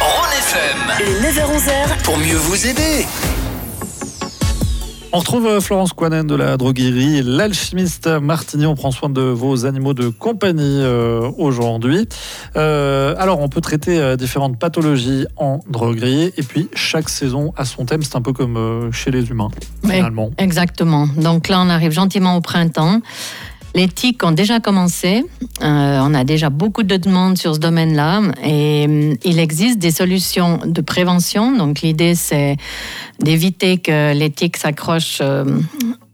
Rhône FM. Le 9h-11h, Pour mieux vous aider. On retrouve euh, Florence Coinen de la droguerie L'Alchimiste Martigny. On prend soin de vos animaux de compagnie euh, aujourd'hui. Euh, alors, on peut traiter euh, différentes pathologies en droguerie. Et puis, chaque saison a son thème. C'est un peu comme euh, chez les humains, Oui. finalement. Exactement. Donc là, on arrive gentiment au printemps. Les tiques ont déjà commencé. Euh, on a déjà beaucoup de demandes sur ce domaine-là. Et hum, il existe des solutions de prévention. Donc l'idée, c'est d'éviter que les tiques s'accrochent euh,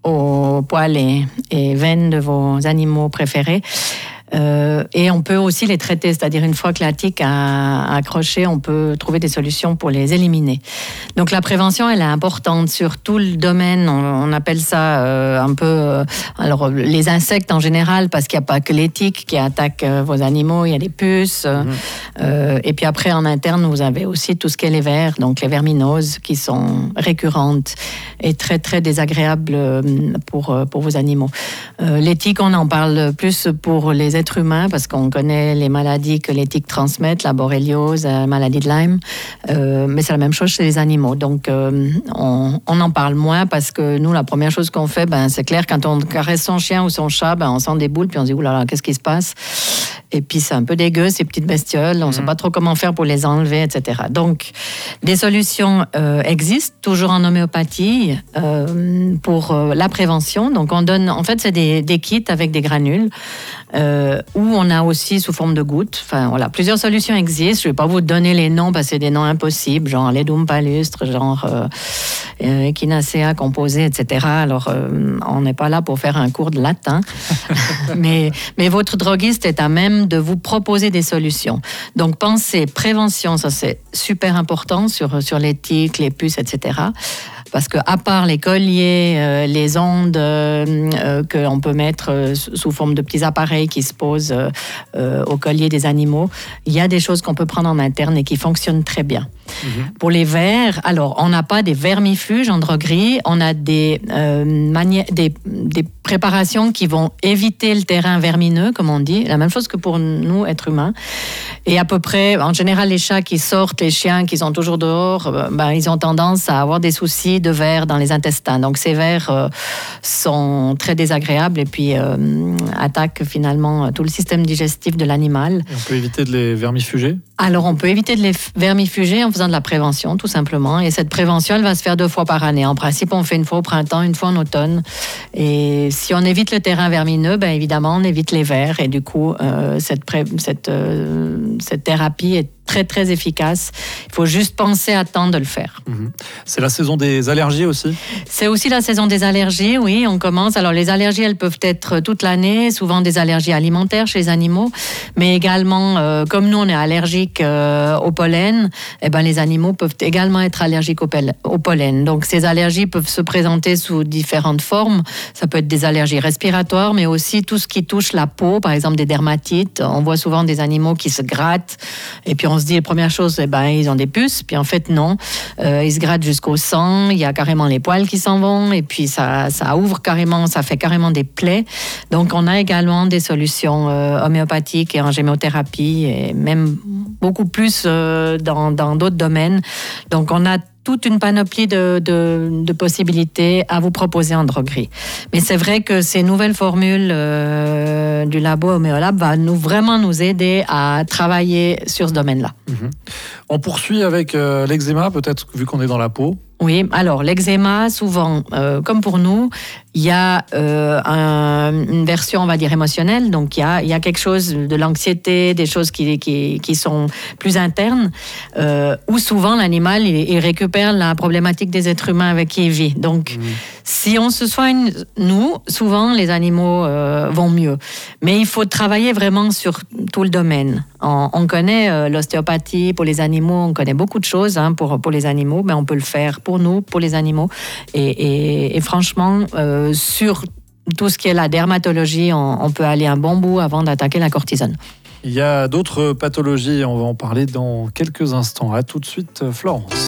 aux poils et, et veines de vos animaux préférés. Euh, et on peut aussi les traiter, c'est-à-dire une fois que la tique a accroché, on peut trouver des solutions pour les éliminer. Donc la prévention, elle est importante sur tout le domaine. On, on appelle ça euh, un peu, euh, alors les insectes en général, parce qu'il n'y a pas que les tiques qui attaquent vos animaux. Il y a les puces. euh, et puis après, en interne, vous avez aussi tout ce qui est les vers, donc les verminoses, qui sont récurrentes et très très désagréables pour pour vos animaux. Les tiques, on en parle plus pour les êtres humains parce qu'on connaît les maladies que les tiques transmettent, la borréliose, la maladie de Lyme, Euh, mais c'est la même chose chez les animaux. Donc euh, on, on en parle moins parce que nous, la première chose qu'on fait, ben, c'est clair, quand on caresse son chien ou son chat, ben, on sent des boules puis on se dit, oulala, qu'est-ce qui se passe? Et puis c'est un peu dégueu, ces petites bestioles, on ne sait pas trop comment faire pour les enlever, etc. Donc des solutions euh, existent, toujours en homéopathie, euh, pour euh, la prévention. Donc, on donne, en fait, c'est des, des kits avec des granules, euh, où on a aussi sous forme de gouttes. Enfin, voilà, plusieurs solutions existent. Je ne vais pas vous donner les noms parce que c'est des noms impossibles, genre ledum palustre, genre euh, euh, echinacea composé, etc. Alors, euh, on n'est pas là pour faire un cours de latin, mais, mais votre droguiste est à même de vous proposer des solutions. Donc, pensez prévention, ça c'est super important sur, sur les tiques, les puces, etc. Parce que à part les colliers, euh, les ondes euh, euh, que l'on peut mettre euh, sous forme de petits appareils qui se posent au collier des animaux, il y a des choses qu'on peut prendre en interne et qui fonctionnent très bien. Pour les vers, alors on n'a pas des vermifuges en droguerie, on a des, euh, des, des préparations qui vont éviter le terrain vermineux, comme on dit, la même chose que pour nous, êtres humains. Et à peu près, en général, les chats qui sortent, les chiens qui sont toujours dehors, euh, ben, ils ont tendance à avoir des soucis de vers dans les intestins. Donc ces vers euh, sont très désagréables et puis euh, attaquent finalement tout le système digestif de l'animal. On peut éviter de les vermifuger? Alors, on peut éviter de les vermifuger en faisant de la prévention, tout simplement. Et cette prévention, elle va se faire deux fois par année. En principe, on fait une fois au printemps, une fois en automne. Et si on évite le terrain vermineux, ben évidemment, on évite les vers. Et du coup, euh, cette, euh, cette thérapie est très, très efficace. Il faut juste penser à temps de le faire. C'est la saison des allergies aussi? C'est aussi la saison des allergies, oui, on commence. Alors les allergies, elles peuvent être toute l'année, souvent des allergies alimentaires chez les animaux, mais également, euh, comme nous, on est allergique euh, au pollen, eh ben, les animaux peuvent également être allergiques au, au pollen. Donc ces allergies peuvent se présenter sous différentes formes. Ça peut être des allergies respiratoires, mais aussi tout ce qui touche la peau, par exemple des dermatites. On voit souvent des animaux qui se grattent, et puis on se dit, la première chose, eh ben, ils ont des puces, puis en fait, non. Euh, ils se grattent jusqu'au sang, il y a carrément les poils qui s'en vont, et puis ça, ça ouvre carrément, ça fait carrément des plaies. Donc, on a également des solutions euh, homéopathiques et en gémiothérapie, et même beaucoup plus euh, dans d'autres domaines. Donc, on a toute une panoplie de, de, possibilités à vous proposer en droguerie. Mais c'est vrai que ces nouvelles formules euh, du labo Homéolab va nous vraiment nous aider à travailler sur ce domaine-là. On poursuit avec euh, l'eczéma, peut-être vu qu'on est dans la peau. Oui, alors l'eczéma, souvent, euh, comme pour nous, il y a euh, un- une version, on va dire, émotionnelle. Donc, il y a, il y a quelque chose de l'anxiété, des choses qui, qui, qui sont plus internes, euh, où souvent l'animal, il, il récupère la problématique des êtres humains avec qui il vit. Donc, si on se soigne, nous, souvent, les animaux euh, vont mieux. Mais il faut travailler vraiment sur tout le domaine. On, on connaît l'ostéopathie pour les animaux, on connaît beaucoup de choses hein, pour, pour les animaux, mais on peut le faire pour nous, pour les animaux. Et, franchement, euh, sur tout ce qui est la dermatologie, on, on peut aller un bon bout avant d'attaquer la cortisone. Il y a d'autres pathologies, on va en parler dans quelques instants. À tout de suite, Florence.